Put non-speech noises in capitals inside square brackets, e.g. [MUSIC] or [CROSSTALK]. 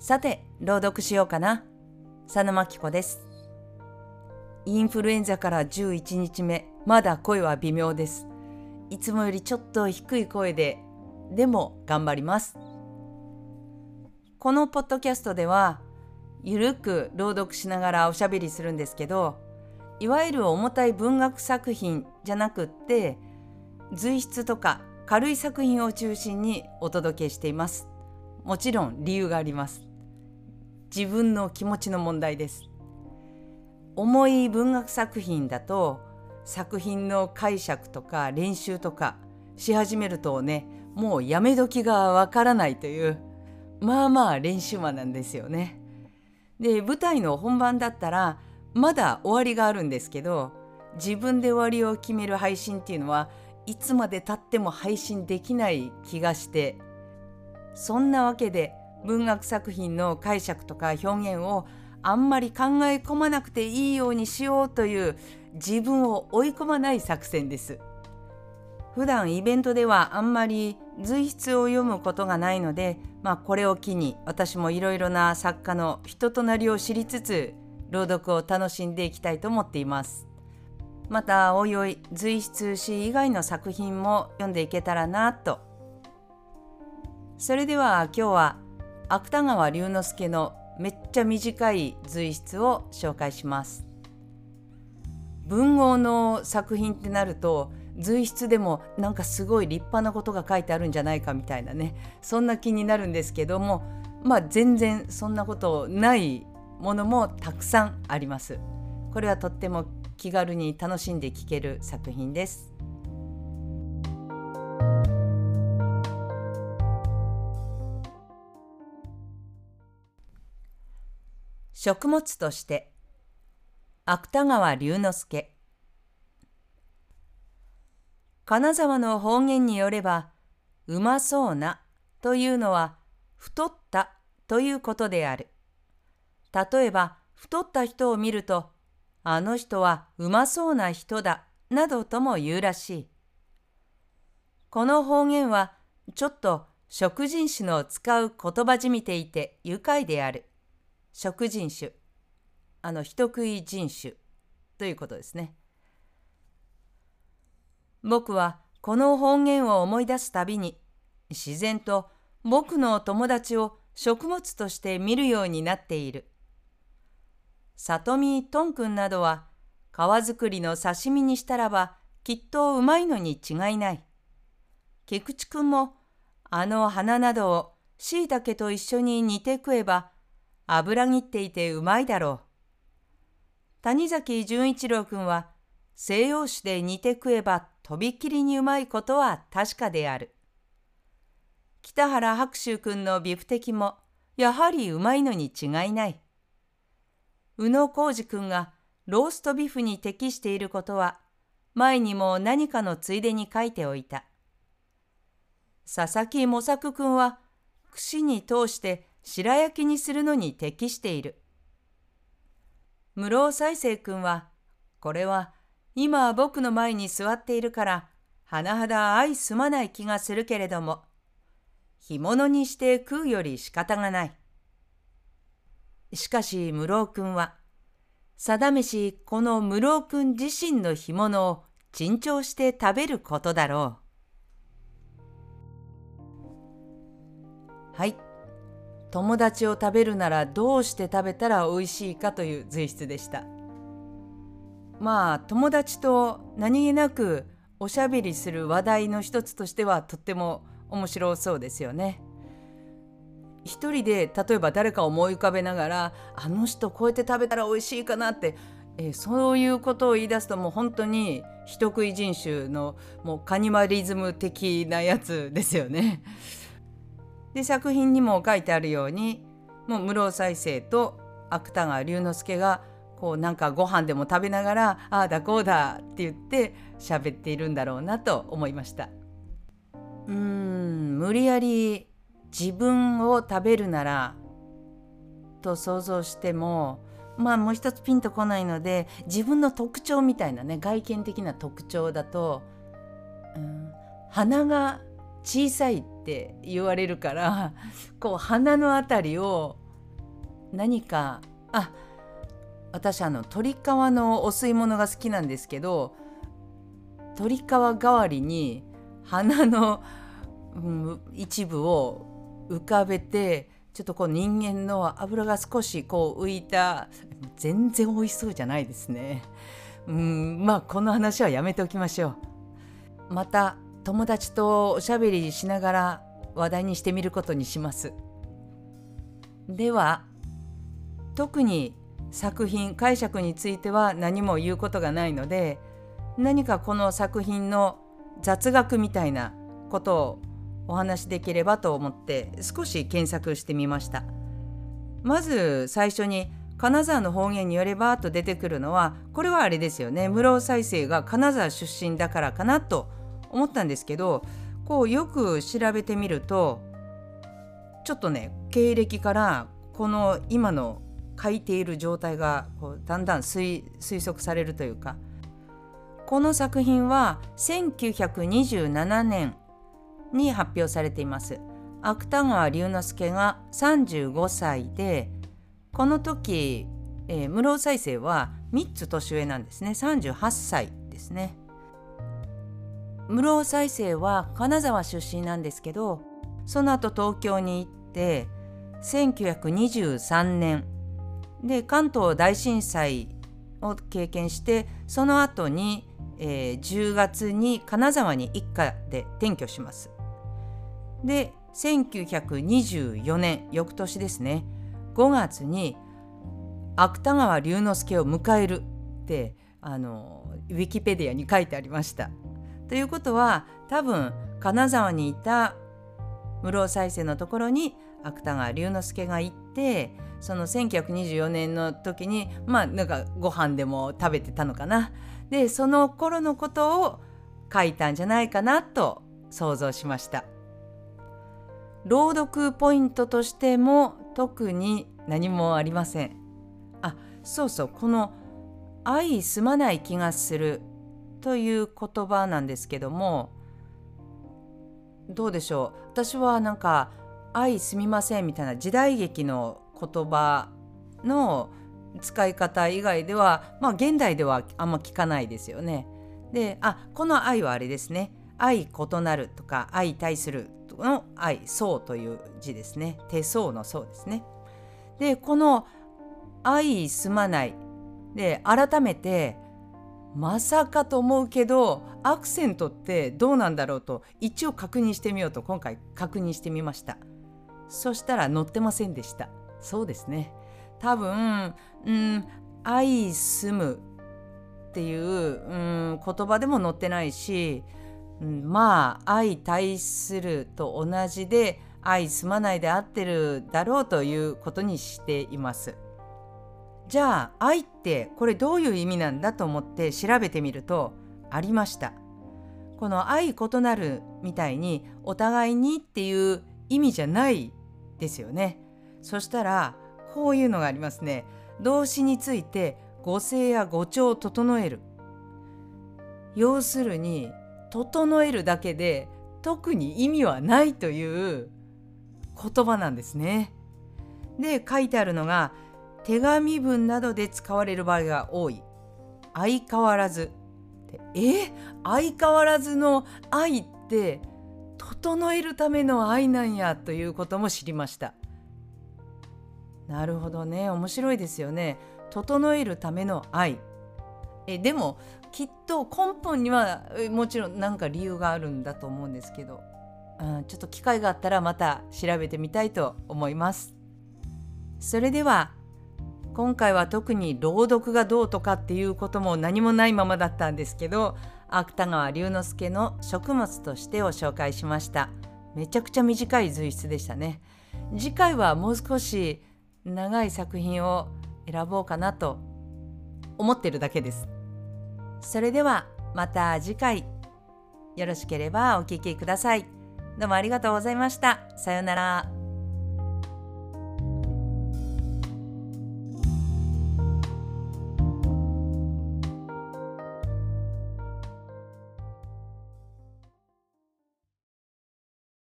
さて、朗読しようかな。佐野真紀子です。インフルエンザから11日目、まだ声は微妙です。いつもよりちょっと低い声で、でも頑張ります。このポッドキャストでは、ゆるく朗読しながらおしゃべりするんですけど、いわゆる重たい文学作品じゃなくって、随筆とか軽い作品を中心にお届けしています。もちろん理由があります。自分の気持ちの問題です。重い文学作品だと作品の解釈とか練習とかし始めるとねもうやめ時がわからないというまあまあ練習間なんですよね。で舞台の本番だったらまだ終わりがあるんですけど自分で終わりを決める配信っていうのはいつまでたっても配信できない気がしてそんなわけで文学作品の解釈とか表現をあんまり考え込まなくていいようにしようという自分を追い込まない作戦です。普段イベントではあんまり随筆を読むことがないので、まあ、これを機に私もいろいろな作家の人となりを知りつつ朗読を楽しんでいきたいと思っています。またおいおい随筆詩以外の作品も読んでいけたらなと。それでは今日は芥川龍之介のめっちゃ短い随筆を紹介します。文豪の作品ってなると随筆でもなんかすごい立派なことが書いてあるんじゃないかみたいなねそんな気になるんですけどもまあ全然そんなことないものもたくさんあります。これはとっても気軽に楽しんで聴ける作品です。食物として。芥川龍之介。金沢の方言によればうまそうなというのは太ったということである。例えば太った人を見るとあの人はうまそうな人だなどとも言うらしい。この方言はちょっと食人種の使う言葉じみていて愉快である。食人種。あの人食い人種ということですね。僕はこの方言を思い出すたびに自然と僕の友達を食物として見るようになっている。里見とんくんなどは皮作りの刺身にしたらばきっとうまいのに違いない。菊池くんもあの花などをしいたけと一緒に煮て食えば油切っていてうまいだろう。谷崎潤一郎君は西洋酒で煮て食えばとびきりにうまいことは確かである。北原白秋君のビフテキもやはりうまいのに違いない。宇野浩二君がローストビフに適していることは前にも何かのついでに書いておいた。佐々木模索君は串に通して白焼きにするのに適している。室尾再生君は、これは今僕の前に座っているから、甚だ相すまない気がするけれども、干物にして食うより仕方がない。しかし室尾君は、定めしこの室尾君自身の干物を珍重して食べることだろう。はい。友達を食べるならどうして食べたら美味しいかという随筆でしたまあ友達と何気なくおしゃべりする話題の一つとしてはとっても面白そうですよね一人で例えば誰かを思い浮かべながらあの人こうやって食べたら美味しいかなって、え、そういうことを言い出すともう本当に人食い人種のもうカニバリズム的なやつですよね。で作品にも書いてあるようにもう室生再生と芥川龍之介がこうなんかご飯でも食べながら「ああだこうだ」って言って喋っているんだろうなと思いました。うーん無理やり自分を食べるならと想像してもまあもう一つピンとこないので自分の特徴みたいなね外見的な特徴だと、うん、鼻が小さいって言われるから [LAUGHS] こう鼻の辺りを何かあ私あの鶏皮のお吸い物が好きなんですけど鶏皮代わりに花の、うん、一部を浮かべてちょっとこう人間の油が少しこう浮いた全然美味しそうじゃないですね。うんまあこの話はやめておきましょう。また友達とおしゃべりしながら話題にしてみることにします。では特に作品解釈については何も言うことがないので何かこの作品の雑学みたいなことをお話しできればと思って少し検索してみましたまず最初に金沢の方言によればと出てくるのはこれはあれですよね室尾再生が金沢出身だからかなと思ったんですけどこうよく調べてみるとちょっとね経歴からこの今の書いている状態がこうだんだん推測されるというかこの作品は1927年に発表されています。芥川龍之介が35歳でこの時、えー、室尾再生は3つ年上なんですね38歳ですね。室尾再生は金沢出身なんですけどその後東京に行って1923年で関東大震災を経験してその後に、えー、10月に金沢に一家で転居します。で1924年翌年ですね5月に芥川龍之介を迎えるってあのウィキペディアに書いてありました。ということは多分金沢にいた室尾再生のところに芥川龍之介が行ってその1924年の時にまあなんかご飯でも食べてたのかな。でその頃のことを書いたんじゃないかなと想像しました。朗読ポイントとしても特に何もありません。あそうそうこの「愛すまない気がする」という言葉なんですけどもどうでしょう？私はなんか「愛すみません」みたいな時代劇の言葉の使い方以外ではまあ現代ではあんま聞かないですよね。であこの愛はあれですね「愛異なる」とか「愛対する」の「愛」「そう」という字ですね手相の「そう」ですね。でこの「愛すまない」で改めてまさかと思うけどアクセントってどうなんだろうと一応確認してみようと今回確認してみました。そしたら載ってませんでした。そうですね。多分うん愛すむっていう、うん、言葉でも載ってないし、うん、まあ愛対すると同じで愛すまないで合ってるだろうということにしています。じゃあ愛ってこれどういう意味なんだと思って調べてみるとありました。この愛異なるみたいにお互いにっていう意味じゃないですよね。そしたらこういうのがありますね。動詞について語声や語調を整える。要するに整えるだけで特に意味はないという言葉なんですね。で書いてあるのが手紙文などで使われる場合が多い。相変わらず。え？相変わらずの愛って整えるための愛なんやということも知りました。なるほどね。面白いですよね。整えるための愛。えでもきっと根本にはもちろん何か理由があるんだと思うんですけど、うん、ちょっと機会があったらまた調べてみたいと思います。それでは今回は特に朗読がどうとかっていうことも何もないままだったんですけど芥川龍之介の食物としてを紹介しました。めちゃくちゃ短い随筆でしたね。次回はもう少し長い作品を選ぼうかなと思ってるだけです。それではまた次回。よろしければお聴きください。どうもありがとうございました。さようなら。